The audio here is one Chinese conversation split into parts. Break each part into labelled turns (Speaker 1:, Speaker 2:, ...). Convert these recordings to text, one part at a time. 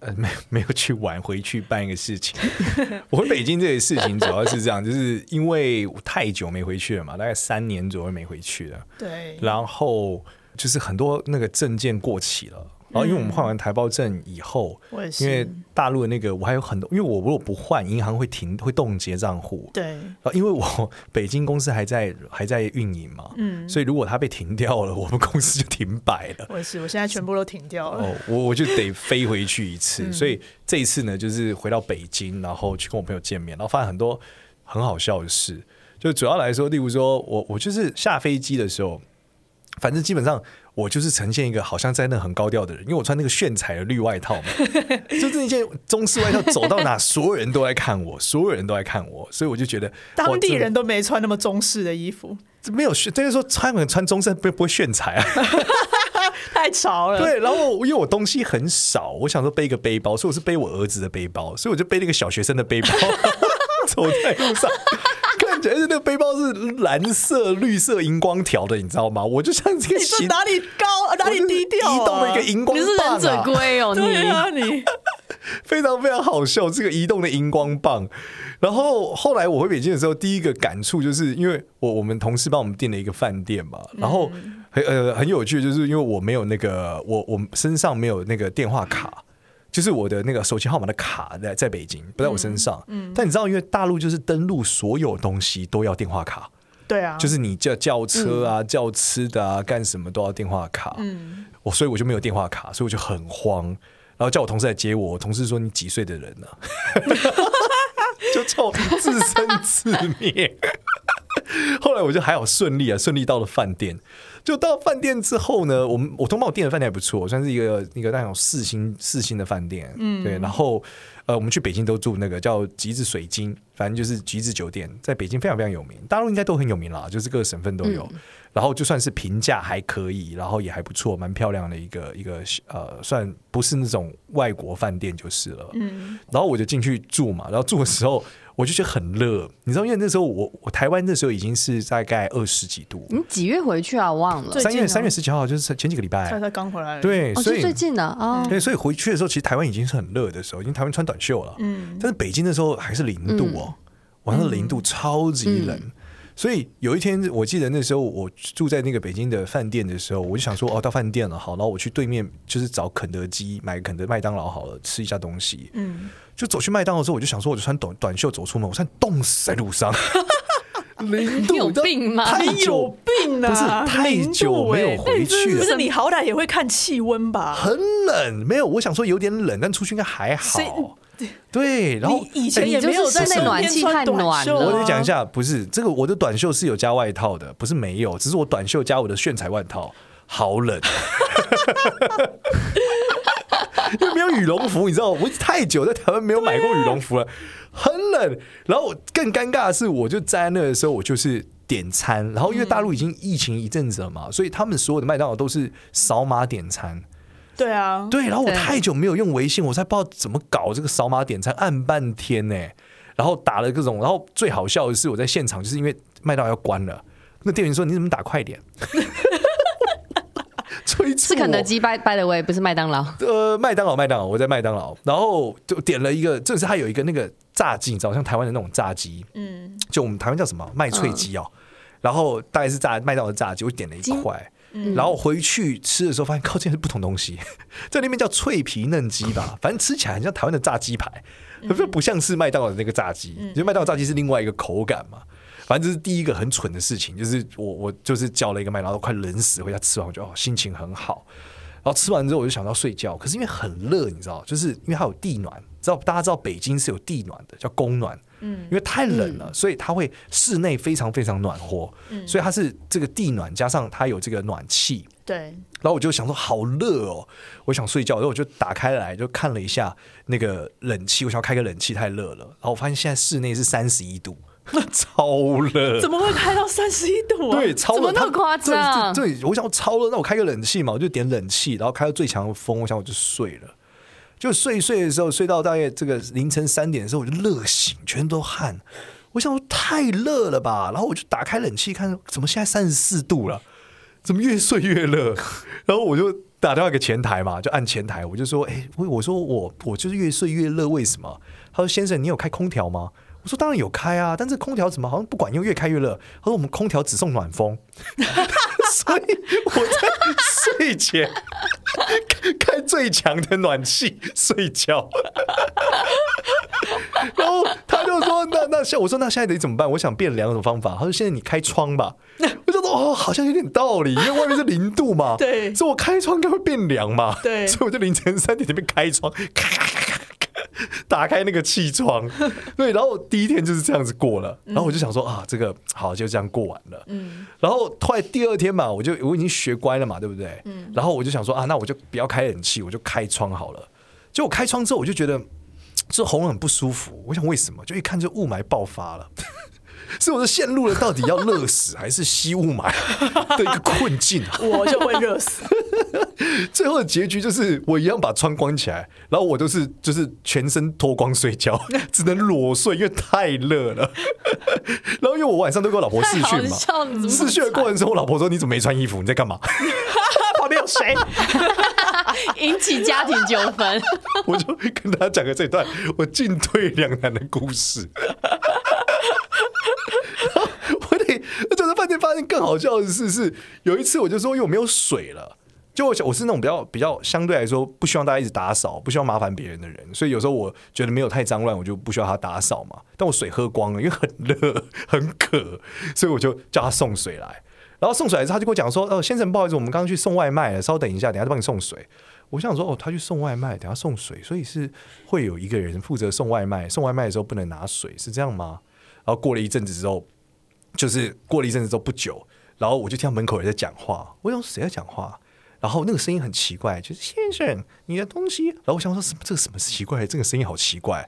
Speaker 1: 呃，没 没有去晚，回去办一个事情。我回北京这个事情主要是这样，就是因为太久没回去了嘛，大概三年左右没回去了。
Speaker 2: 对。
Speaker 1: 然后就是很多那个证件过期了。然后，因为我们换完台胞证以后，
Speaker 2: 嗯、
Speaker 1: 因为大陆的那个我还有很多，因为我如果不换，银行会停会冻结账户。
Speaker 2: 对。
Speaker 1: 然后，因为我北京公司还在还在运营嘛，嗯，所以如果它被停掉了，我们公司就停摆了。
Speaker 2: 我也是，我现在全部都停掉了。
Speaker 1: 哦，我我就得飞回去一次，嗯、所以这一次呢，就是回到北京，然后去跟我朋友见面，然后发现很多很好笑的事。就主要来说，例如说我我就是下飞机的时候，反正基本上。我就是呈现一个好像在那很高调的人，因为我穿那个炫彩的绿外套嘛，就是一件中式外套，走到哪所有人都在看我，所有人都在看我，所以我就觉得
Speaker 2: 当地人都没穿那么中式的衣服，
Speaker 1: 没有炫，就是说穿穿中式不不会炫彩啊，
Speaker 2: 太潮了。
Speaker 1: 对，然后因为我东西很少，我想说背一个背包，所以我是背我儿子的背包，所以我就背了一个小学生的背包 走在路上。而且那个背包是蓝色、绿色荧光条的，你知道吗？我就像这个，
Speaker 2: 你是哪里高哪里低调、啊？
Speaker 1: 移动的一个荧光棒、啊，
Speaker 3: 你是忍者龟哦，
Speaker 2: 对啊，你
Speaker 1: 非常非常好笑，这个移动的荧光棒。然后后来我回北京的时候，第一个感触就是因为我我们同事帮我们订了一个饭店嘛，然后很呃很有趣，就是因为我没有那个我我身上没有那个电话卡。就是我的那个手机号码的卡在在北京，不在我身上。嗯，嗯，但你知道，因为大陆就是登录所有东西都要电话卡。
Speaker 2: 对啊，
Speaker 1: 就是你叫叫车啊、嗯、叫吃的啊、干什么都要电话卡。嗯，我所以我就没有电话卡，所以我就很慌，然后叫我同事来接我。我同事说：“你几岁的人呢、啊？” 就臭自生自灭。后来我就还好顺利啊，顺利到了饭店。就到饭店之后呢，我们我通报我订的饭店还不错，算是一个一个那种四星四星的饭店，嗯，对。然后呃，我们去北京都住那个叫吉子水晶，反正就是吉子酒店，在北京非常非常有名，大陆应该都很有名啦，就是各个省份都有。嗯、然后就算是评价还可以，然后也还不错，蛮漂亮的一个一个呃，算不是那种外国饭店就是了。嗯，然后我就进去住嘛，然后住的时候。我就觉得很热，你知道，因为那时候我我台湾那时候已经是大概二十几度。
Speaker 3: 你几月回去啊？我忘了。
Speaker 1: 三月三月十几号，就是前几个礼拜。
Speaker 2: 才才刚回来。
Speaker 1: 对，所以、
Speaker 3: 哦、最近的啊。
Speaker 1: 对，所以回去的时候，其实台湾已经是很热的时候，已经台湾穿短袖了。嗯。但是北京那时候还是零度哦，晚上零度，超级冷。嗯、所以有一天，我记得那时候我住在那个北京的饭店的时候，我就想说，哦，到饭店了，好，然后我去对面就是找肯德基，买肯德麦当劳好了，吃一下东西。嗯。就走去麦当劳之后，我就想说，我就穿短短袖走出门，我穿冻死在路上，零度，
Speaker 3: 你有病吗？
Speaker 1: 太
Speaker 2: 有病啊！
Speaker 1: 不是太久没有回去了，
Speaker 2: 不是你好歹也会看气温吧？
Speaker 1: 很冷，没有，我想说有点冷，但出去应该还好。对，然后
Speaker 2: 以前也没有在那暖气太暖了。
Speaker 1: 我得讲一下，不是这个，我的短袖是有加外套的，不是没有，只是我短袖加我的炫彩外套，好冷。因为没有羽绒服，你知道，我太久在台湾没有买过羽绒服了，很冷。然后更尴尬的是，我就在那的时候，我就是点餐。然后因为大陆已经疫情一阵子了嘛，所以他们所有的麦当劳都是扫码点餐。
Speaker 2: 对啊，
Speaker 1: 对。然后我太久没有用微信，我才不知道怎么搞这个扫码点餐，按半天呢。然后打了各种，然后最好笑的是，我在现场就是因为麦当劳要关了，那店员说：“你怎么打快点？”
Speaker 3: 是肯德基，by by the way，不是麦当劳。
Speaker 1: 呃，麦当劳，麦当劳，我在麦当劳，然后就点了一个，这是它有一个那个炸鸡，你知道，像台湾的那种炸鸡，嗯，就我们台湾叫什么？麦脆鸡哦，嗯、然后大概是炸麦当劳的炸鸡，我点了一块，嗯、然后回去吃的时候发现靠，这是不同东西，在那边叫脆皮嫩鸡吧，反正吃起来很像台湾的炸鸡排，可是不像是麦当劳的那个炸鸡，因为麦当劳炸鸡是另外一个口感嘛。反正这是第一个很蠢的事情，就是我我就是叫了一个麦当劳，快冷死，回家吃完我就哦心情很好，然后吃完之后我就想到睡觉，可是因为很热，你知道，就是因为它有地暖，知道大家知道北京是有地暖的，叫供暖，嗯，因为太冷了，所以它会室内非常非常暖和，嗯，所以它是这个地暖加上它有这个暖气，
Speaker 2: 对，
Speaker 1: 然后我就想说好热哦，我想睡觉，然后我就打开来就看了一下那个冷气，我想要开个冷气太热了，然后我发现现在室内是三十一度。超热，
Speaker 2: 怎么会开到三十一度啊？
Speaker 1: 对，超热，
Speaker 3: 怎么那么夸
Speaker 1: 张？对，我想超热，那我开个冷气嘛，我就点冷气，然后开到最强的风，我想我就睡了。就睡睡的时候，睡到大概这个凌晨三点的时候，我就热醒，全都汗。我想说太热了吧，然后我就打开冷气看，怎么现在三十四度了？怎么越睡越热？然后我就打电话给前台嘛，就按前台，我就说：“哎，我我说我我就是越睡越热，为什么？”他说：“先生，你有开空调吗？”我说：“当然有开啊，但是空调怎么好像不管用，越开越热？”他说：“我们空调只送暖风。”所以我在睡前 开最强的暖气睡觉，然后他就说：“那那现我说那现在得怎么办？我想变两种方法。”他说：“现在你开窗吧。”我就说：“哦，好像有点道理，因为外面是零度嘛，
Speaker 2: 对，
Speaker 1: 所以我开窗应该会变凉嘛，
Speaker 2: 对，
Speaker 1: 所以我就凌晨三点那边开窗，咔咔咔咔。打开那个气窗，对，然后第一天就是这样子过了，然后我就想说啊，这个好就这样过完了，嗯，然后突然第二天嘛，我就我已经学乖了嘛，对不对？嗯，然后我就想说啊，那我就不要开冷气，我就开窗好了。结果开窗之后，我就觉得 这喉咙很不舒服，我想为什么？就一看就雾霾爆发了。是我是陷入了到底要热死还是吸雾霾的一个困境啊！
Speaker 2: 我就会热死。
Speaker 1: 最后的结局就是我一样把窗关起来，然后我都是就是全身脱光睡觉，只能裸睡，因为太热了。然后因为我晚上都跟我老婆试训嘛，试训的过程中，我老婆说：“你怎么没穿衣服？你在干嘛？”
Speaker 2: 旁边有谁？
Speaker 3: 引起家庭纠纷。
Speaker 1: 我就跟他讲了这段我进退两难的故事。就更好笑的事是，有一次我就说，因为我没有水了，就我我是那种比较比较相对来说不希望大家一直打扫，不希望麻烦别人的人，所以有时候我觉得没有太脏乱，我就不需要他打扫嘛。但我水喝光了，因为很热 很渴，所以我就叫他送水来。然后送水来之后，他就跟我讲说：“哦，先生，不好意思，我们刚刚去送外卖了，稍等一下，等下就帮你送水。”我想说：“哦，他去送外卖，等下送水，所以是会有一个人负责送外卖，送外卖的时候不能拿水，是这样吗？”然后过了一阵子之后。就是过了一阵子之后不久，然后我就听到门口人在讲话，我想谁在讲话？然后那个声音很奇怪，就是先生，你的东西。然后我想说什么？这个什么奇怪？这个声音好奇怪。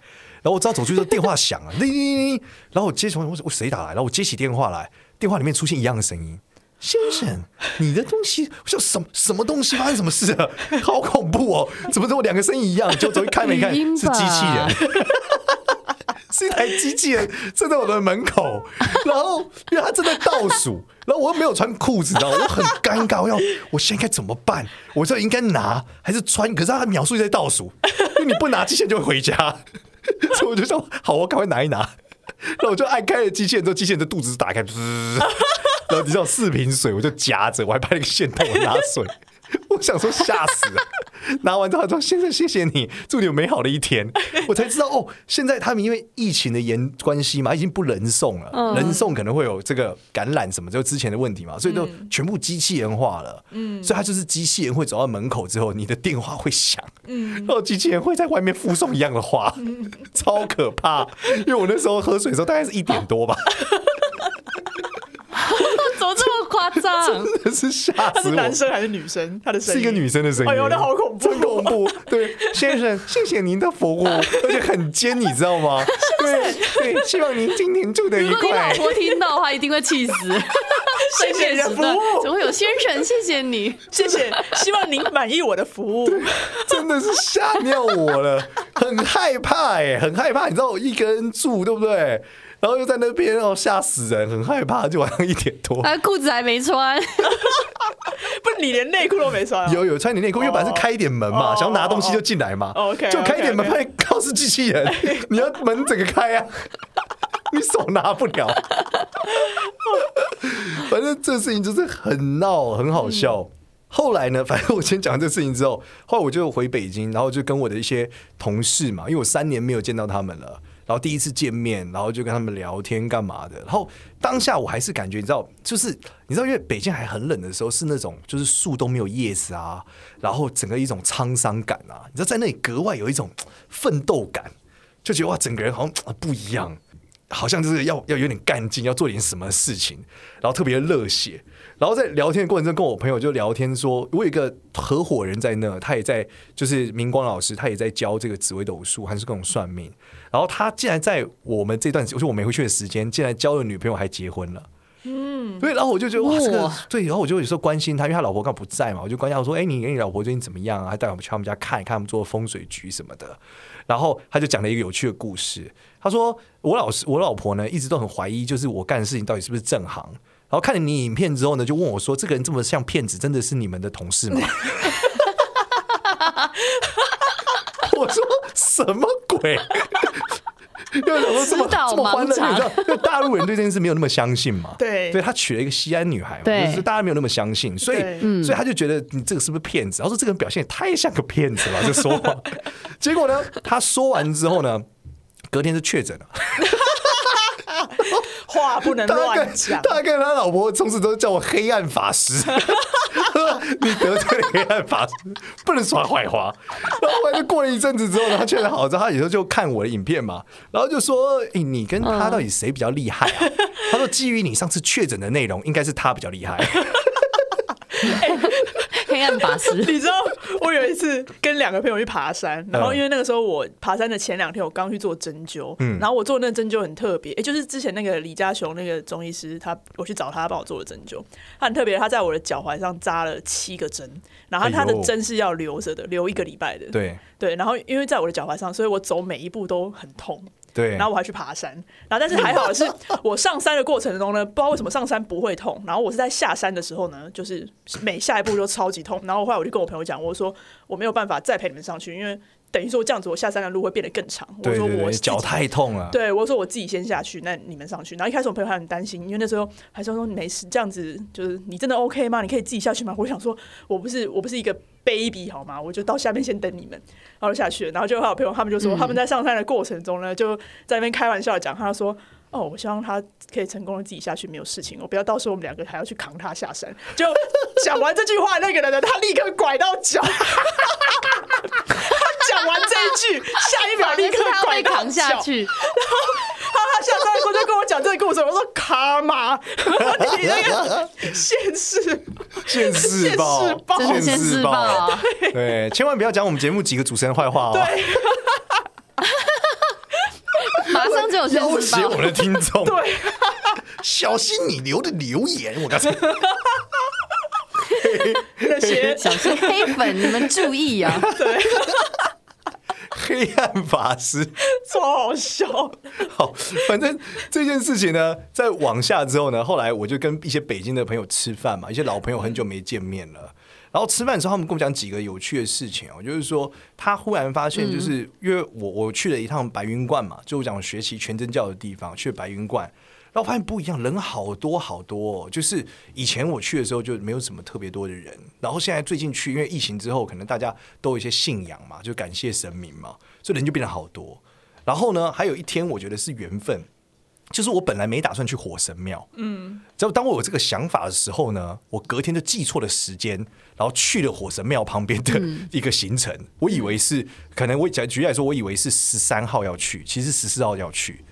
Speaker 1: 然后我知道走出去之后电话响了，叮叮叮。然后我接起，我说我谁打来？然后我接起电话来，电话里面出现一样的声音，先生，你的东西。我说什么什么东西？发生什么事了？好恐怖哦！怎么这么两个声音一样？就走去开门一看，是机器人。是一台机器人站在我的门口，然后因为他正在倒数，然后我又没有穿裤子，然后我很尴尬，我要我现在该怎么办？我这应该拿还是穿？可是他描述在倒数，因为你不拿机器人就会回家，所以我就说好，我赶快拿一拿。然后我就按开了机器人之后，机器人的肚子打开，然后你知道四瓶水，我就夹着，我还拍了个线头，我拿水。我想说吓死了，拿完之后他说：“先生，谢谢你，祝你有美好的一天。”我才知道哦，现在他们因为疫情的严关系嘛，已经不人送了，嗯、人送可能会有这个感染什么，就之前的问题嘛，所以都全部机器人化了。嗯，所以他就是机器人会走到门口之后，你的电话会响，嗯，然后机器人会在外面附送一样的话，嗯、超可怕。因为我那时候喝水的时候大概是一点多吧。
Speaker 3: 怎么这么夸张？
Speaker 1: 真的是吓死我！
Speaker 2: 他是男生还是女生？他的声音
Speaker 1: 是一个女生的声音。
Speaker 2: 哎呦，那好恐怖，
Speaker 1: 真恐怖！对，先生，谢谢您的服务，而且很尖，你知道吗？对对，希望您今天住的愉快。
Speaker 3: 如果你老婆听到的话，一定会气死。谢谢你的服务，怎么会有先生？谢谢你，
Speaker 2: 谢谢，希望您满意我的服务。
Speaker 1: 真的是吓尿我了，很害怕哎，很害怕。你知道我一个人住，对不对？然后又在那边哦，吓死人，很害怕，就晚上一点多，
Speaker 3: 啊，裤子还没穿，
Speaker 2: 不是你连内裤都没穿？
Speaker 1: 有有穿你内裤，因为本来是开一点门嘛，想要拿东西就进来嘛，OK，就开一点门，发现靠是机器人，你要门整个开啊，你手拿不了，反正这事情就是很闹，很好笑。后来呢，反正我先讲完这事情之后，后来我就回北京，然后就跟我的一些同事嘛，因为我三年没有见到他们了。然后第一次见面，然后就跟他们聊天干嘛的。然后当下我还是感觉，你知道，就是你知道，因为北京还很冷的时候，是那种就是树都没有叶子啊，然后整个一种沧桑感啊，你知道，在那里格外有一种奋斗感，就觉得哇，整个人好像不一样。好像就是要要有点干劲，要做点什么事情，然后特别热血。然后在聊天的过程中，跟我朋友就聊天说，我有一个合伙人在那，他也在，就是明光老师，他也在教这个紫微斗数，还是各种算命。然后他竟然在我们这段，就是我没回去的时间，竟然交了女朋友，还结婚了。嗯，对，然后我就觉得哇，这个对，然后我就有时候关心他，因为他老婆刚好不在嘛，我就关心他，我说，哎，你跟你老婆最近怎么样啊？还带我们去他们家看一看，他们做风水局什么的。然后他就讲了一个有趣的故事，他说，我老师，我老婆呢，一直都很怀疑，就是我干的事情到底是不是正行。然后看了你影片之后呢，就问我说：“这个人这么像骗子，真的是你们的同事吗？”我说：“什么鬼？”因为我说这么这么欢乐，你知道，因为大陆人对这件事没有那么相信嘛。对，对他娶了一个西安女孩嘛，就是大家没有那么相信，所以所以他就觉得你这个是不是骗子？然后说这个人表现也太像个骗子了，就说话。结果呢，他说完之后呢，隔天就确诊了。
Speaker 2: 话不能乱讲。
Speaker 1: 他跟他老婆从此都叫我黑暗法师。你得罪了黑暗法师，不能耍坏话。然后就过了一阵子之后呢，他确认好之后，他有时候就看我的影片嘛，然后就说：“哎，你跟他到底谁比较厉害啊？” 他说：“基于你上次确诊的内容，应该是他比较厉害。”
Speaker 3: 黑暗法师，
Speaker 2: 你知道我有一次跟两个朋友去爬山，然后因为那个时候我爬山的前两天，我刚去做针灸，嗯，然后我做那个针灸很特别，哎，就是之前那个李家雄那个中医师，他我去找他帮我做的针灸，他很特别，他在我的脚踝上扎了七个针，然后他的针是要留着的，留一个礼拜的，
Speaker 1: 对
Speaker 2: 对，然后因为在我的脚踝上，所以我走每一步都很痛。
Speaker 1: 对，
Speaker 2: 然后我还去爬山，然后但是还好的是，我上山的过程中呢，不知道为什么上山不会痛，然后我是在下山的时候呢，就是每下一步就超级痛，然后后来我就跟我朋友讲，我说我没有办法再陪你们上去，因为等于说这样子我下山的路会变得更长。我说我
Speaker 1: 脚太痛了，
Speaker 2: 对，我说我自己先下去，那你们上去。然后一开始我朋友还很担心，因为那时候还说说你没事，这样子就是你真的 OK 吗？你可以自己下去吗？我想说我不是我不是一个。baby 好吗？我就到下面先等你们，然后下去了。然后就还有朋友，他们就说他们在上山的过程中呢，就在那边开玩笑讲，他说：“哦，我希望他可以成功的自己下去，没有事情。我不要到时候我们两个还要去扛他下山。”就讲完这句话，那个人呢，他立刻拐到脚。他讲完这一句，下一秒立刻拐到
Speaker 3: 扛下去。
Speaker 2: 然后他他下山的时候就跟我讲这个故事，我说：“卡玛，你那个现世。”
Speaker 1: 现世报，
Speaker 3: 现世报，
Speaker 1: 对，千万不要讲我们节目几个主持人坏话哦。
Speaker 2: 对，
Speaker 3: 马上就有
Speaker 1: 要挟我们的听众。
Speaker 2: 对，
Speaker 1: 小心你留的留言，我告诉你，
Speaker 2: 那些
Speaker 3: 小心黑粉，你们注意啊！
Speaker 2: 对。
Speaker 1: 黑暗法师
Speaker 2: 超好笑。
Speaker 1: 好，反正这件事情呢，在往下之后呢，后来我就跟一些北京的朋友吃饭嘛，一些老朋友很久没见面了。然后吃饭的时候，他们跟我讲几个有趣的事情哦，就是说他忽然发现，就是因为我我去了一趟白云观嘛，就我讲学习全真教的地方，去白云观。然后发现不一样，人好多好多，哦，就是以前我去的时候就没有什么特别多的人，然后现在最近去，因为疫情之后，可能大家都有一些信仰嘛，就感谢神明嘛，所以人就变得好多。然后呢，还有一天我觉得是缘分，就是我本来没打算去火神庙，嗯，只要当我有这个想法的时候呢，我隔天就记错了时间，然后去了火神庙旁边的一个行程，嗯、我以为是可能我举举例来说，我以为是十三号要去，其实十四号要去。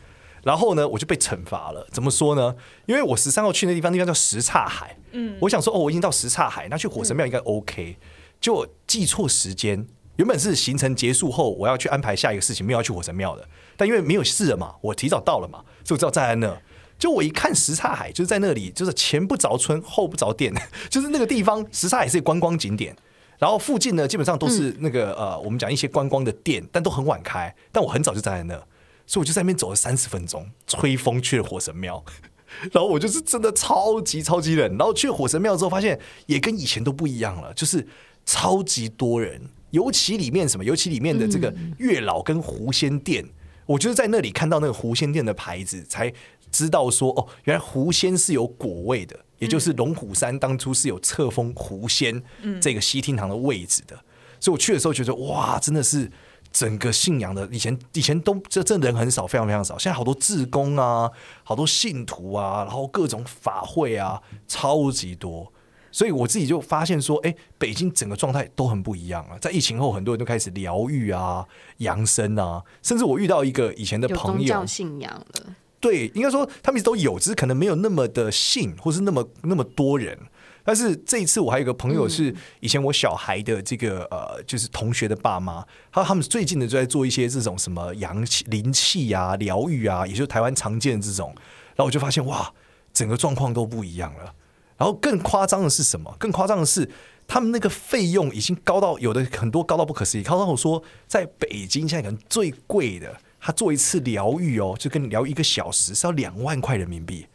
Speaker 1: 然后呢，我就被惩罚了。怎么说呢？因为我十三号去那地方，地方叫什刹海。嗯，我想说，哦，我已经到什刹海，那去火神庙应该 OK。就我记错时间，原本是行程结束后，我要去安排下一个事情，没有要去火神庙的。但因为没有事了嘛，我提早到了嘛，所以我知道站在那。就我一看什刹海，就是在那里，就是前不着村后不着店，就是那个地方。什刹海是一个观光景点，然后附近呢，基本上都是那个、嗯、呃，我们讲一些观光的店，但都很晚开。但我很早就站在那。所以我就在那边走了三十分钟，吹风去了火神庙，然后我就是真的超级超级冷。然后去了火神庙之后，发现也跟以前都不一样了，就是超级多人，尤其里面什么，尤其里面的这个月老跟狐仙殿，我就是在那里看到那个狐仙殿的牌子，才知道说哦，原来狐仙是有果位的，也就是龙虎山当初是有册封狐仙这个西厅堂的位置的。所以我去的时候觉得哇，真的是。整个信仰的以前以前都这这人很少，非常非常少。现在好多志工啊，好多信徒啊，然后各种法会啊，超级多。所以我自己就发现说，哎，北京整个状态都很不一样啊。在疫情后，很多人都开始疗愈啊、养生啊，甚至我遇到一个以前的朋友，
Speaker 3: 信仰了。
Speaker 1: 对，应该说他们都有，只是可能没有那么的信，或是那么那么多人。但是这一次，我还有一个朋友是以前我小孩的这个呃，就是同学的爸妈，他他们最近的就在做一些这种什么阳气、灵气啊、疗愈啊，也就是台湾常见的这种。然后我就发现哇，整个状况都不一样了。然后更夸张的是什么？更夸张的是，他们那个费用已经高到有的很多高到不可思议。高到我说，在北京现在可能最贵的，他做一次疗愈哦，就跟你聊一个小时是要两万块人民币。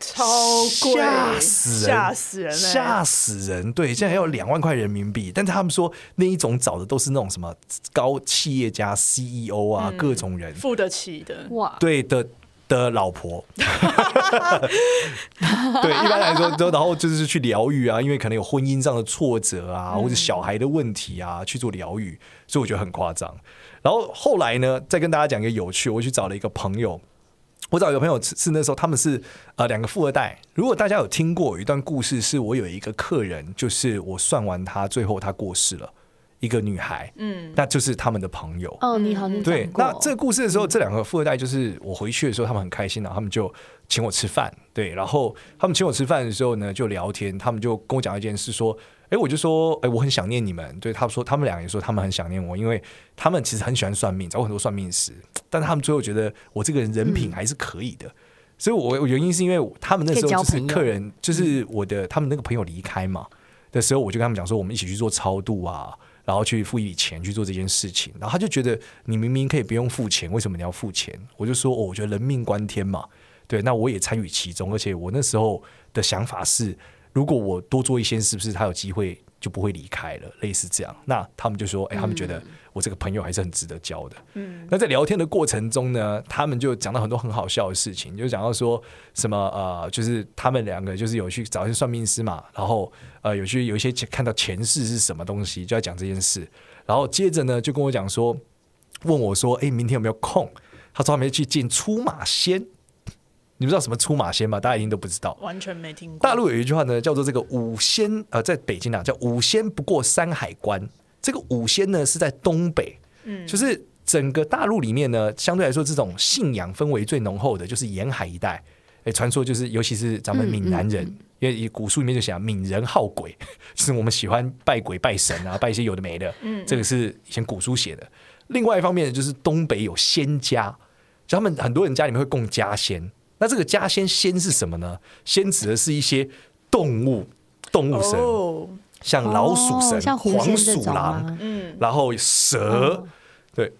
Speaker 2: 超贵，吓
Speaker 1: 死人，
Speaker 2: 吓死人，
Speaker 1: 吓死人！对，现在要两万块人民币，但是他们说那一种找的都是那种什么高企业家、CEO 啊，嗯、各种人
Speaker 2: 付得起的哇，
Speaker 1: 对的的老婆，对，一般来说都然后就是去疗愈啊，因为可能有婚姻上的挫折啊，或者小孩的问题啊，去做疗愈，所以我觉得很夸张。然后后来呢，再跟大家讲一个有趣，我去找了一个朋友。我找一个朋友是那时候，他们是呃两个富二代。如果大家有听过有一段故事，是我有一个客人，就是我算完他，最后他过世了，一个女孩，嗯，那就是他们的朋友。
Speaker 3: 哦，你好，你
Speaker 1: 对。那这个故事的时候，这两个富二代就是我回去的时候，他们很开心，然后他们就请我吃饭，对。然后他们请我吃饭的时候呢，就聊天，他们就跟我讲一件事，说。哎，我就说，哎，我很想念你们。对，他们说，他们俩也说他们很想念我，因为他们其实很喜欢算命，找过很多算命师，但是他们最后觉得我这个人人品还是可以的。嗯、所以我，我原因是因为他们那时候就是客人，就是我的他们那个朋友离开嘛的时候，我就跟他们讲说，我们一起去做超度啊，然后去付一笔钱去做这件事情。然后他就觉得你明明可以不用付钱，为什么你要付钱？我就说，哦，我觉得人命关天嘛，对，那我也参与其中，而且我那时候的想法是。如果我多做一些，是不是他有机会就不会离开了？类似这样，那他们就说：“哎、欸，他们觉得我这个朋友还是很值得交的。”嗯，那在聊天的过程中呢，他们就讲到很多很好笑的事情，就讲到说什么呃，就是他们两个就是有去找一些算命师嘛，然后呃，有去有一些看到前世是什么东西，就要讲这件事。然后接着呢，就跟我讲说，问我说：“哎、欸，明天有没有空？”他说他们要去见出马仙。你不知道什么出马仙吗？大家一定都不知道，
Speaker 2: 完全没听过。
Speaker 1: 大陆有一句话呢，叫做“这个五仙”，呃，在北京啊，叫“五仙不过山海关”。这个五仙呢是在东北，嗯，就是整个大陆里面呢，相对来说这种信仰氛围最浓厚的，就是沿海一带。哎，传说就是，尤其是咱们闽南人，嗯嗯嗯、因为以古书里面就讲闽人好鬼，就是我们喜欢拜鬼拜神啊，拜一些有的没的。嗯，这个是以前古书写的。另外一方面就是东北有仙家，就他们很多人家里面会供家仙。那这个家仙仙是什么呢？仙指的是一些动物，动物神，哦、像老鼠神、哦、黄鼠狼，嗯，然后蛇，嗯、对。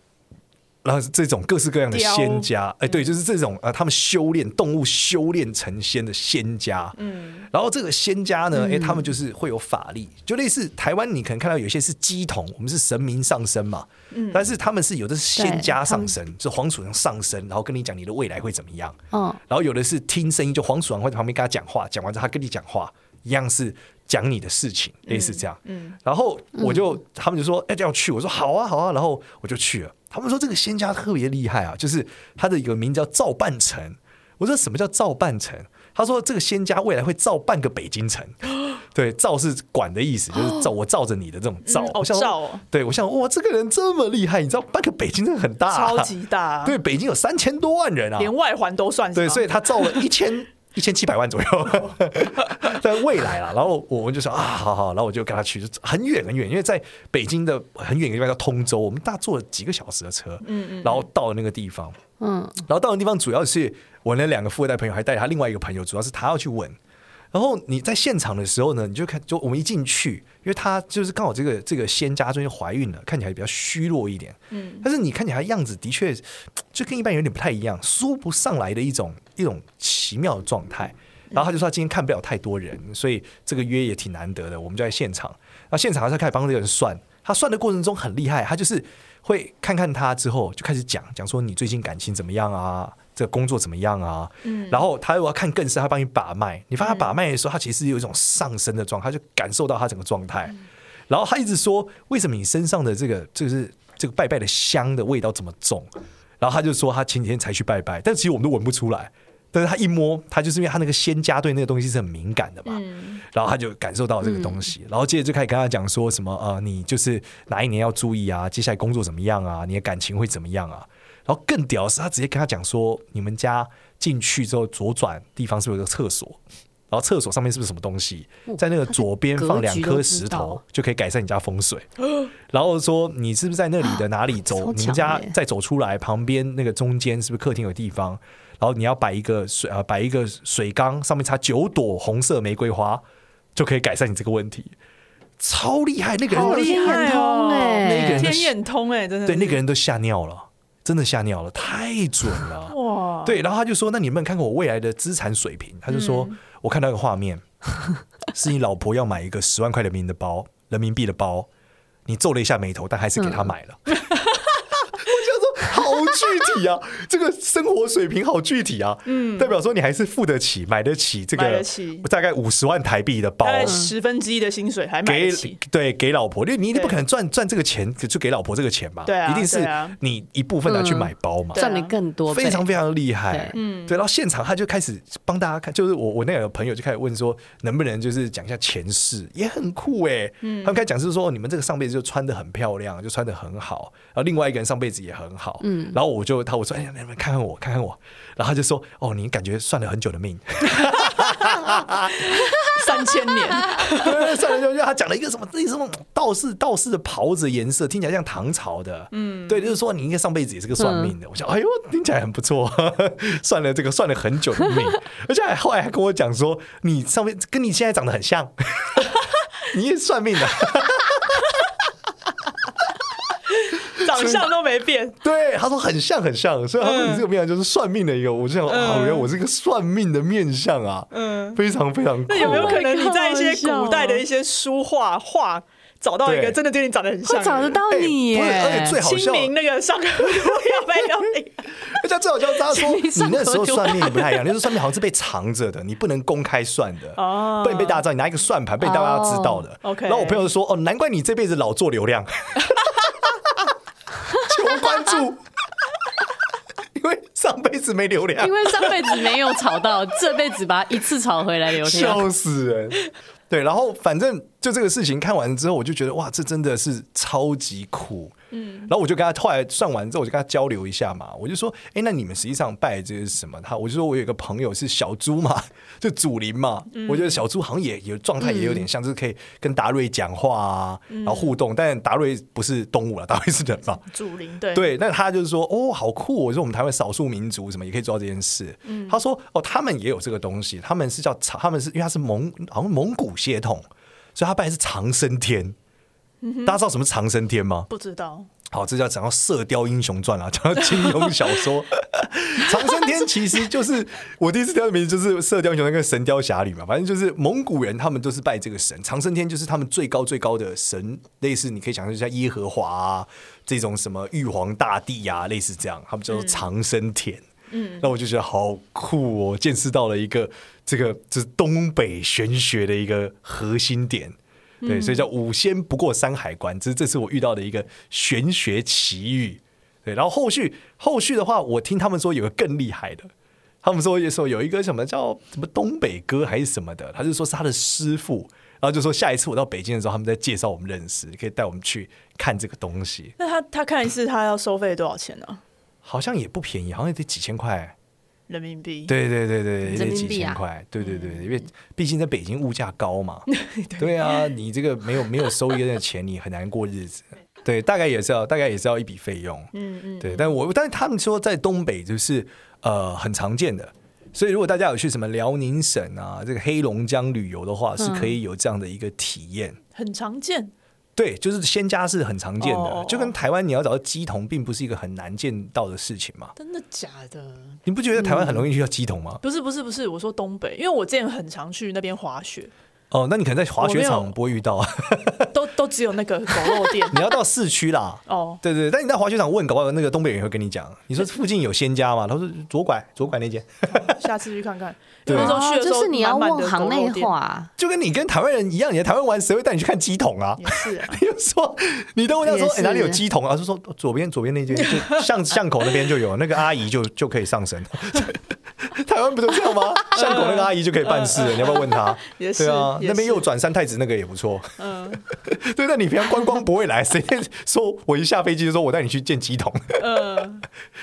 Speaker 1: 然后这种各式各样的仙家，哎，对，就是这种呃，他们修炼动物修炼成仙的仙家，嗯，然后这个仙家呢，哎，他们就是会有法力，就类似台湾，你可能看到有些是乩童，我们是神明上身嘛，嗯，但是他们是有的是仙家上身，是黄鼠狼上身，然后跟你讲你的未来会怎么样，嗯，然后有的是听声音，就黄鼠狼会在旁边跟他讲话，讲完之后他跟你讲话，一样是讲你的事情，类似这样，嗯，然后我就他们就说，哎，要去，我说好啊，好啊，然后我就去了。他们说这个仙家特别厉害啊，就是他的一个名叫赵半城。我说什么叫赵半城？他说这个仙家未来会造半个北京城。对，造是管的意思，就是照我罩着你的这种照。
Speaker 2: 哦，罩。
Speaker 1: 对，我想哇，这个人这么厉害，你知道半个北京真的很大，啊，
Speaker 2: 超级大。
Speaker 1: 对，北京有三千多万人啊，
Speaker 2: 连外环都算。
Speaker 1: 对，所以他造了一千。一千七百万左右，在未来啦，然后我们就说啊，好好，然后我就跟他去，就很远很远，因为在北京的很远一个地方叫通州，我们大坐了几个小时的车，嗯嗯，然后到了那个地方，嗯，然后到了地方，主要是我那两个富二代朋友还带着他另外一个朋友，主要是他要去问。然后你在现场的时候呢，你就看，就我们一进去，因为她就是刚好这个这个仙家最近怀孕了，看起来比较虚弱一点，嗯，但是你看起来样子的确就跟一般有点不太一样，说不上来的一种一种奇妙的状态。然后他就说他今天看不了太多人，所以这个约也挺难得的。我们就在现场，然后现场他开始帮这个人算，他算的过程中很厉害，他就是会看看他之后就开始讲讲说你最近感情怎么样啊？这个工作怎么样啊？嗯，然后他如果要看更深，他帮你把脉。你发现他把脉的时候，他其实有一种上升的状态，他就感受到他整个状态。然后他一直说：“为什么你身上的这个就是这个拜拜的香的味道这么重？”然后他就说：“他前几天才去拜拜，但其实我们都闻不出来。但是他一摸，他就是因为他那个仙家对那个东西是很敏感的嘛。嗯，然后他就感受到这个东西，然后接着就开始跟他讲说什么呃，你就是哪一年要注意啊？接下来工作怎么样啊？你的感情会怎么样啊？”然后更屌的是，他直接跟他讲说：“你们家进去之后左转地方是不是有个厕所？然后厕所上面是不是什么东西？在那个左边放两颗石头，就可以改善你家风水。然后说你是不是在那里的哪里走？你们家再走出来旁边那个中间是不是客厅有地方？然后你要摆一个水啊，摆一个水缸，上面插九朵红色玫瑰花，就可以改善你这个问题。”超厉害，那个人
Speaker 2: 好厉害哦！
Speaker 1: 那个人
Speaker 2: 天眼通哎，真的
Speaker 1: 对那个人都吓尿了，真的吓尿了，太准了 哇！对，然后他就说：“那你们看看我未来的资产水平？”他就说：“嗯、我看到一个画面，是你老婆要买一个十万块人民的包，人民币的包，你皱了一下眉头，但还是给她买了。嗯”好具体啊！这个生活水平好具体啊！嗯，代表说你还是付得起、买得起这个大概五十万台币的包，
Speaker 2: 大概十分之一的薪水还买得起。
Speaker 1: 对，给老婆，因为你一定不可能赚赚这个钱就给老婆这个钱嘛？
Speaker 2: 对啊，
Speaker 1: 一定是你一部分拿去买包嘛，
Speaker 3: 赚的更多，
Speaker 1: 非常非常厉害。嗯，对，然后现场他就开始帮大家看，就是我我那个朋友就开始问说，能不能就是讲一下前世，也很酷哎。嗯，他们开始讲是说，你们这个上辈子就穿的很漂亮，就穿的很好，然后另外一个人上辈子也很好。嗯，然后我就他我说，哎呀，你们看看我，看看我，然后他就说，哦，你感觉算了很久的命，
Speaker 2: 三千年，
Speaker 1: 算了就就他讲了一个什么，那什么道士道士的袍子颜色听起来像唐朝的，嗯，对，就是说你应该上辈子也是个算命的。我想，哎呦，听起来很不错，算了这个算了很久的命，而且还后来还跟我讲说，你上辈子跟你现在长得很像，你也算命的。
Speaker 2: 长相都没变，
Speaker 1: 对，他说很像很像，所以他说你这个面相就是算命的一个，我就想，啊，原来我是一个算命的面相啊，嗯，非常非常酷。
Speaker 2: 那有没有可能你在一些古代的一些书画画找到一个真的对你长得很像，
Speaker 4: 找得到你？
Speaker 1: 而且最好笑，
Speaker 2: 清明那个上课要不要你？
Speaker 1: 而且最好笑，他说你那时候算命不太一样，那时候算命好像是被藏着的，你不能公开算的，哦，不能被大家知道，你拿一个算盘被大家知道的。OK，然后我朋友就说，哦，难怪你这辈子老做流量。求关注，因为上辈子没流量，
Speaker 3: 因为上辈子没有炒到，这辈子把它一次炒回来流量，
Speaker 1: 笑死人。对，然后反正就这个事情看完之后，我就觉得哇，这真的是超级酷。嗯，然后我就跟他后来算完之后，我就跟他交流一下嘛。我就说，哎，那你们实际上拜这个是什么？他我就说我有一个朋友是小猪嘛，就祖灵嘛。嗯、我觉得小猪好像也有状态，也有点像，嗯、就是可以跟达瑞讲话啊，然后互动。嗯、但达瑞不是动物了，达瑞是人嘛。
Speaker 2: 祖灵对
Speaker 1: 对，那他就是说，哦，好酷！我说我们台湾少数民族什么也可以做到这件事。嗯、他说，哦，他们也有这个东西，他们是叫长，他们是因为他是蒙，好像蒙古血统，所以他拜的是长生天。大家知道什么长生天吗？
Speaker 2: 不知道。
Speaker 1: 好，这叫讲到《射雕英雄传》啊，讲到金庸小说。长生天其实就是我第一次听到的名字，就是《射雕英雄》那个《神雕侠侣》嘛。反正就是蒙古人，他们都是拜这个神。长生天就是他们最高最高的神，类似你可以想象一下耶和华啊这种什么玉皇大帝啊，类似这样，他们叫做长生天。嗯，那我就觉得好酷哦，见识到了一个这个就是东北玄学的一个核心点。对，所以叫五仙不过山海关，这是这是我遇到的一个玄学奇遇。对，然后后续后续的话，我听他们说有个更厉害的，他们说有说有一个什么叫什么东北哥还是什么的，他就说是他的师傅，然后就说下一次我到北京的时候，他们再介绍我们认识，可以带我们去看这个东西。
Speaker 2: 那他他看一次他要收费多少钱呢？
Speaker 1: 好像也不便宜，好像也得几千块。
Speaker 2: 人民币，
Speaker 1: 对对对对，人民币几千块，对对对，因为毕竟在北京物价高嘛，对。啊，你这个没有没有收一个的钱，你很难过日子，对，大概也是要大概也是要一笔费用，嗯嗯，对，但我但是他们说在东北就是呃很常见的，所以如果大家有去什么辽宁省啊这个黑龙江旅游的话，是可以有这样的一个体验，
Speaker 2: 很常见。
Speaker 1: 对，就是仙家是很常见的，oh, 就跟台湾你要找到鸡同，并不是一个很难见到的事情嘛。
Speaker 2: 真的假的？
Speaker 1: 你不觉得台湾很容易遇到鸡同吗？
Speaker 2: 不是不是不是，我说东北，因为我之前很常去那边滑雪。
Speaker 1: 哦，那你可能在滑雪场不会遇到啊，
Speaker 2: 都都只有那个狗肉店。
Speaker 1: 你要到市区啦。哦，对对，但你在滑雪场问，搞不好那个东北人会跟你讲，你说附近有仙家吗？他说左拐左拐那间，
Speaker 2: 下次去看看。
Speaker 1: 对，
Speaker 4: 就是你要问行内话，
Speaker 1: 就跟你跟台湾人一样，你在台湾玩，谁会带你去看鸡桶啊？
Speaker 2: 是啊，
Speaker 1: 你就说你都问他说，哎，哪里有鸡桶啊？就说左边左边那间，就巷巷口那边就有，那个阿姨就就可以上身。台湾不都这样吗？巷口那个阿姨就可以办事了，你要不要问她？对啊，那边右转三太子那个也不错。
Speaker 2: 嗯，
Speaker 1: 对，那你平常观光不会来，谁说我一下飞机就说我带你去见鸡桶？
Speaker 2: 嗯，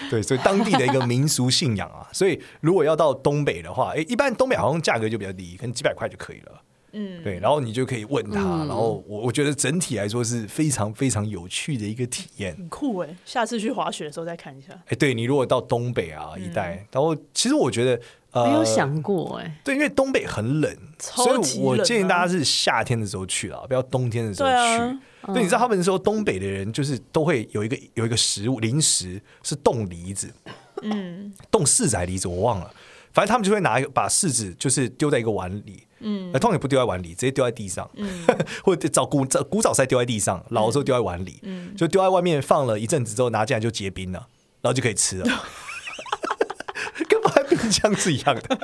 Speaker 1: 对，所以当地的一个民俗信仰啊，所以如果要到东北的话，哎，一般东北好像价格就比较低，可能几百块就可以了。嗯，对，然后你就可以问他，嗯、然后我我觉得整体来说是非常非常有趣的一个体验，
Speaker 2: 很酷哎！下次去滑雪的时候再看一下。
Speaker 1: 哎，对，你如果到东北啊一带，嗯、然后其实我觉得呃
Speaker 4: 没有想过哎，
Speaker 1: 对，因为东北很冷，
Speaker 2: 超冷啊、
Speaker 1: 所以我建议大家是夏天的时候去啊，不要冬天的时候去。对，啊嗯、对，你知道他们说东北的人就是都会有一个有一个食物零食是冻梨子，嗯，冻柿仔梨子我忘了。反正他们就会拿把柿子，就是丢在一个碗里，嗯，通常也不丢在碗里，直接丢在地上，嗯，或者找古早古早菜丢在地上，老的时候丢在碗里，嗯，就丢在外面放了一阵子之后拿进来就结冰了，然后就可以吃了，跟放在冰箱是一样的。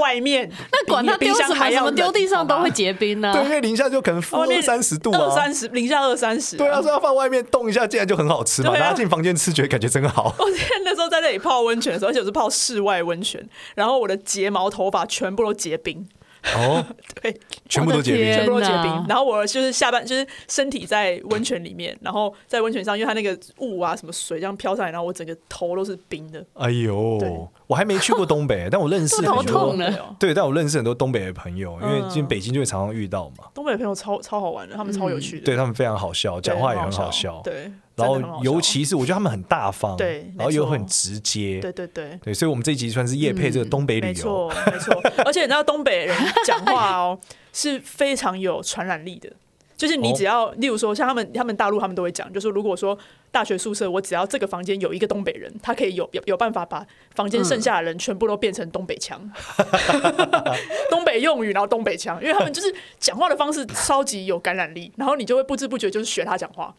Speaker 2: 外面
Speaker 4: 那管它丢什么，什么丢地上都会结冰呢？
Speaker 1: 对，因为零下就可能负二三十度啊，
Speaker 2: 二三十零下二三十。
Speaker 1: 对啊，所以要放外面冻一下，竟然就很好吃嘛。拿进房间吃，觉得感觉真好。
Speaker 2: 我记得那时候在那里泡温泉的时候，而且我是泡室外温泉，然后我的睫毛、头发全部都结冰。
Speaker 1: 哦，
Speaker 2: 对，
Speaker 1: 全部都结冰，
Speaker 2: 全部都结冰。然后我就是下半，就是身体在温泉里面，然后在温泉上，因为它那个雾啊，什么水这样飘上来，然后我整个头都是冰的。
Speaker 1: 哎呦，我还没去过东北，但我认识很多。对，但我认识很多东北的朋友，因为今天北京就会常常遇到嘛。
Speaker 2: 东北的朋友超超好玩的，他们超有趣的，
Speaker 1: 对他们非常好笑，讲话也很好笑。
Speaker 2: 对。
Speaker 1: 然后，尤其是我觉得他们很大方，
Speaker 2: 对，
Speaker 1: 然后又很直接，
Speaker 2: 对对对。
Speaker 1: 对，所以我们这一集算是夜配这个东北旅游，
Speaker 2: 没错没错。而且你知道东北人讲话哦是非常有传染力的，就是你只要，例如说像他们他们大陆他们都会讲，就是如果说大学宿舍我只要这个房间有一个东北人，他可以有有有办法把房间剩下的人全部都变成东北腔 东北用语，然后东北腔，因为他们就是讲话的方式超级有感染力，然后你就会不知不觉就是学他讲话。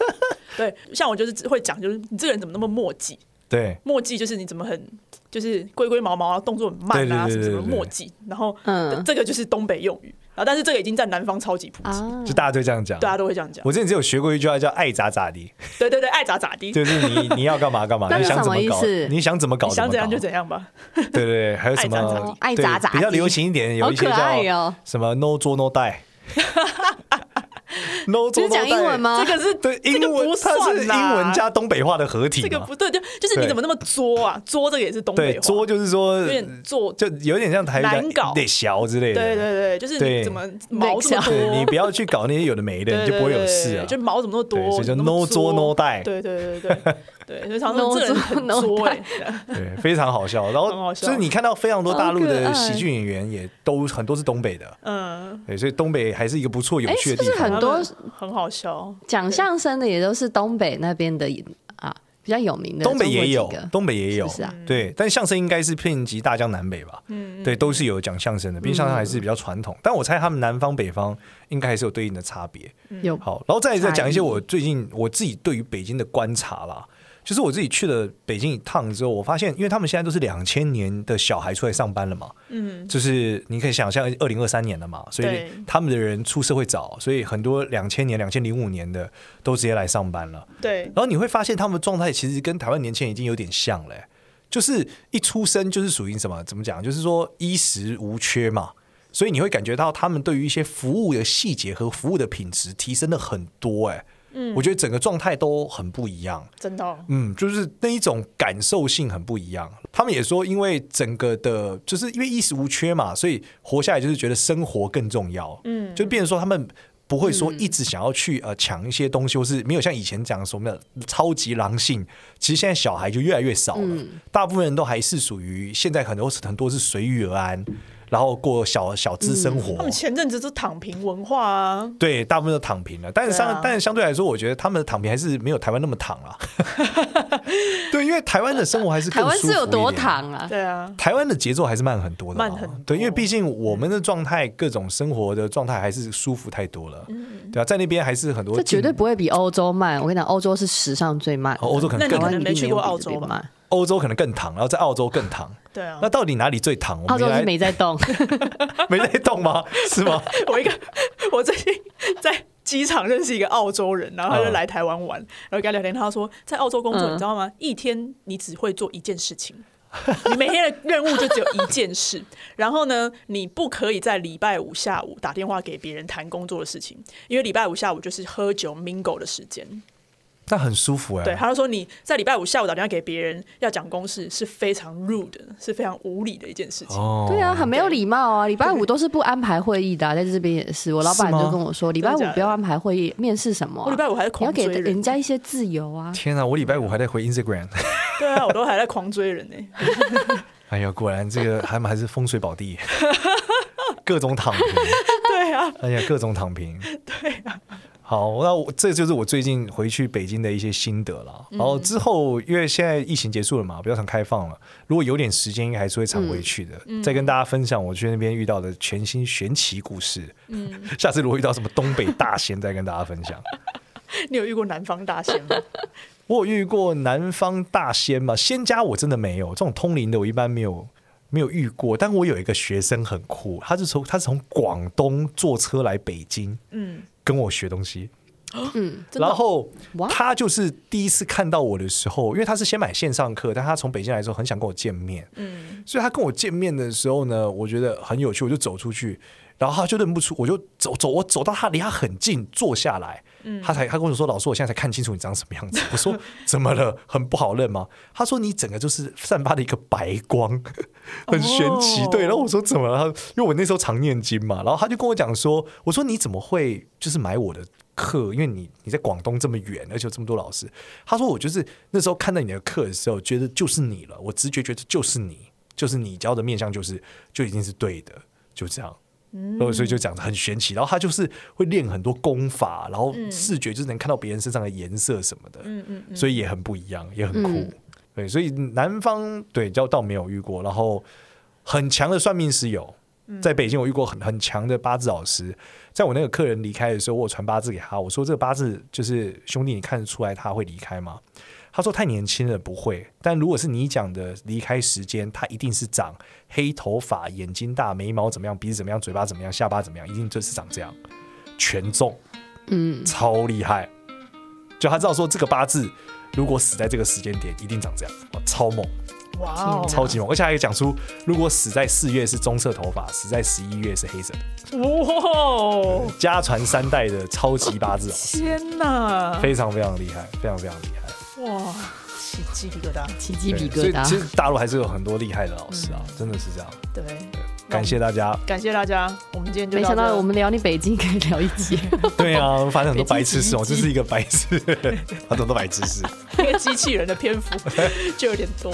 Speaker 2: 对，像我就是会讲，就是你这个人怎么那么墨迹？
Speaker 1: 对，
Speaker 2: 墨迹就是你怎么很就是龟龟毛毛啊，动作很慢啊，什么什么墨迹。然后，嗯，这个就是东北用语啊，但是这个已经在南方超级普及，
Speaker 1: 就大家都这样讲，
Speaker 2: 大家都会这样讲。
Speaker 1: 我之前只有学过一句话叫“爱咋咋地 ”，
Speaker 2: 对对对，爱咋咋地，
Speaker 1: 就是你你要干嘛干嘛，你想怎么搞，你想怎么搞，
Speaker 2: 想怎样就怎样吧。
Speaker 1: 对对对，还有什么
Speaker 4: 爱咋咋，
Speaker 1: 比较流行一点，有一些叫什么 “no 做 no die”。no
Speaker 4: 是讲英文吗？
Speaker 2: 这个是
Speaker 1: 对 英文，它是英文加东北话的合体。
Speaker 2: 这个不对，就就是你怎么那么作啊？作这个也是东北话。
Speaker 1: 作就是说
Speaker 2: 有点作，
Speaker 1: 就有点像台语
Speaker 2: 难搞、
Speaker 1: 得小之类的。
Speaker 2: 对对对，就是你怎么毛这么多？
Speaker 1: 你不要去搞那些有的没的，你就不会有事啊。
Speaker 2: 就毛怎么那么多？
Speaker 1: 所以就 no 作 no die。
Speaker 2: 对对对对对，所以常常这人很作哎。
Speaker 1: 对，非常好笑。然后就是你看到非常多大陆的喜剧演员，也都很多是东北的。嗯，对，所以东北还是一个不错有趣的地方。
Speaker 4: 很多
Speaker 2: 很好笑，
Speaker 4: 讲相声的也都是东北那边的啊，比较有名的。
Speaker 1: 东北也有，东北也有，是啊，对。但相声应该是遍及大江南北吧？嗯，对，都是有讲相声的，毕竟相声还是比较传统。但我猜他们南方北方应该还是有对应的差别。
Speaker 4: 有
Speaker 1: 好，然后再再讲一些我最近我自己对于北京的观察啦。就是我自己去了北京一趟之后，我发现，因为他们现在都是两千年的小孩出来上班了嘛，嗯，就是你可以想象二零二三年了嘛，所以他们的人出社会早，所以很多两千年、两千零五年的都直接来上班了，
Speaker 2: 对。
Speaker 1: 然后你会发现他们的状态其实跟台湾年轻人已经有点像了，就是一出生就是属于什么？怎么讲？就是说衣食无缺嘛，所以你会感觉到他们对于一些服务的细节和服务的品质提升了很多，哎。嗯，我觉得整个状态都很不一样，
Speaker 2: 真的、哦。
Speaker 1: 嗯，就是那一种感受性很不一样。他们也说，因为整个的，就是因为衣食无缺嘛，所以活下来就是觉得生活更重要。嗯，就变成说他们不会说一直想要去呃抢一些东西，或是没有像以前讲什么的超级狼性。其实现在小孩就越来越少了，嗯、大部分人都还是属于现在很多很多是随遇而安。然后过小小资生活，
Speaker 2: 他们前阵子是躺平文化啊，
Speaker 1: 对，大部分都躺平了。但是相，但是相对来说，我觉得他们的躺平还是没有台湾那么躺啊。对，因为台湾的生活还是更舒服。台湾是有多
Speaker 4: 躺啊？
Speaker 2: 对啊，
Speaker 1: 台湾的节奏还是慢很多的，
Speaker 2: 慢很多。
Speaker 1: 对，因为毕竟我们的状态，各种生活的状态还是舒服太多了。对啊，在那边还是很多，
Speaker 4: 这绝对不会比欧洲慢。我跟你讲，欧洲是史上最慢，
Speaker 1: 欧洲可能更
Speaker 2: 可能没去过澳洲吧。
Speaker 1: 欧洲可能更躺，然后在澳洲更躺。
Speaker 2: 对啊，
Speaker 1: 那到底哪里最躺？
Speaker 4: 澳洲是没在动，
Speaker 1: 没在动吗？是吗？
Speaker 2: 我一个，我最近在机场认识一个澳洲人，然后他就来台湾玩，然后跟他聊天，他说在澳洲工作，你知道吗？一天你只会做一件事情，你每天的任务就只有一件事，然后呢，你不可以在礼拜五下午打电话给别人谈工作的事情，因为礼拜五下午就是喝酒 mingle 的时间。
Speaker 1: 但很舒服哎、欸。
Speaker 2: 对，他就说你在礼拜五下午打电话给别人要讲公事是非常 rude，是非常无理的一件事情。
Speaker 1: 哦，
Speaker 4: 对啊，很没有礼貌啊！礼拜五都是不安排会议的、啊，在这边也是。我老板就跟我说，礼拜五不要安排会议，面试什么、啊？
Speaker 2: 我礼拜五还是狂追人，
Speaker 4: 你要给人家一些自由啊！
Speaker 1: 天啊，我礼拜五还在回 Instagram。
Speaker 2: 对啊，我都还在狂追人呢、欸。
Speaker 1: 哎呀，果然这个还还是风水宝地，各种躺平。
Speaker 2: 对啊，
Speaker 1: 哎呀，各种躺平。
Speaker 2: 对啊。
Speaker 1: 好，那我这就是我最近回去北京的一些心得了。然后之后，因为现在疫情结束了嘛，比较常开放了。如果有点时间，应该还是会常回去的。再跟大家分享我去那边遇到的全新玄奇故事。嗯，下次如果遇到什么东北大仙，再跟大家分享。
Speaker 2: 你有遇过南方大仙吗？
Speaker 1: 我有遇过南方大仙吗？仙家我真的没有，这种通灵的我一般没有没有遇过。但我有一个学生很酷，他是从他是从广东坐车来北京。嗯。跟我学东西，嗯，然后他就是第一次看到我的时候，因为他是先买线上课，但他从北京来的时候很想跟我见面，嗯，所以他跟我见面的时候呢，我觉得很有趣，我就走出去，然后他就认不出，我就走走，我走到他离他很近，坐下来，嗯，他才他跟我说，老师，我现在才看清楚你长什么样子。我说怎么了？很不好认吗？他说你整个就是散发的一个白光，很玄奇。对，然后我说怎么了？他因为我那时候常念经嘛，然后他就跟我讲说，我说你怎么会？就是买我的课，因为你你在广东这么远，而且有这么多老师。他说我就是那时候看到你的课的时候，觉得就是你了。我直觉觉得就是你，就是你教的面相，就是就已经是对的，就这样。所以就讲得很玄奇。然后他就是会练很多功法，然后视觉就是能看到别人身上的颜色什么的，嗯嗯，所以也很不一样，也很酷。对，所以南方对就倒没有遇过，然后很强的算命师有。在北京，我遇过很很强的八字老师。在我那个客人离开的时候，我传八字给他，我说：“这个八字就是兄弟，你看得出来他会离开吗？”他说：“太年轻了，不会。但如果是你讲的离开时间，他一定是长黑头发、眼睛大、眉毛怎么样、鼻子怎么样、嘴巴怎么样、下巴怎么样，一定就是长这样，全中，嗯，超厉害。就他知道说这个八字如果死在这个时间点，一定长这样，超猛。”哇，wow, 超级猛！而且还讲出，如果死在四月是棕色头发，死在十一月是黑色的。哇，家传三代的超级八字老师，天哪，非常非常厉害，非常非常厉害。哇，
Speaker 2: 起鸡皮疙瘩，
Speaker 4: 起鸡皮疙瘩。
Speaker 1: 其实大陆还是有很多厉害的老师啊，嗯、真的是这
Speaker 2: 样。对。
Speaker 1: 感谢大家，
Speaker 2: 感谢大家。我们今天就
Speaker 4: 没想到，我们聊你北京可以聊一集。
Speaker 1: 对啊，发现很多白知识哦，这是一个白痴，很多白知识。
Speaker 2: 一个机器人的篇幅就有点多。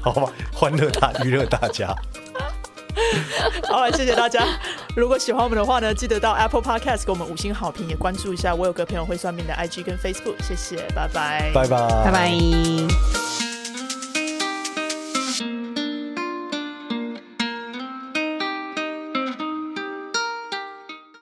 Speaker 1: 好吧，欢乐大娱乐大家。
Speaker 2: 好，谢谢大家。如果喜欢我们的话呢，记得到 Apple Podcast 给我们五星好评，也关注一下我有个朋友会算命的 IG 跟 Facebook。谢谢，拜拜，
Speaker 1: 拜拜，
Speaker 4: 拜拜。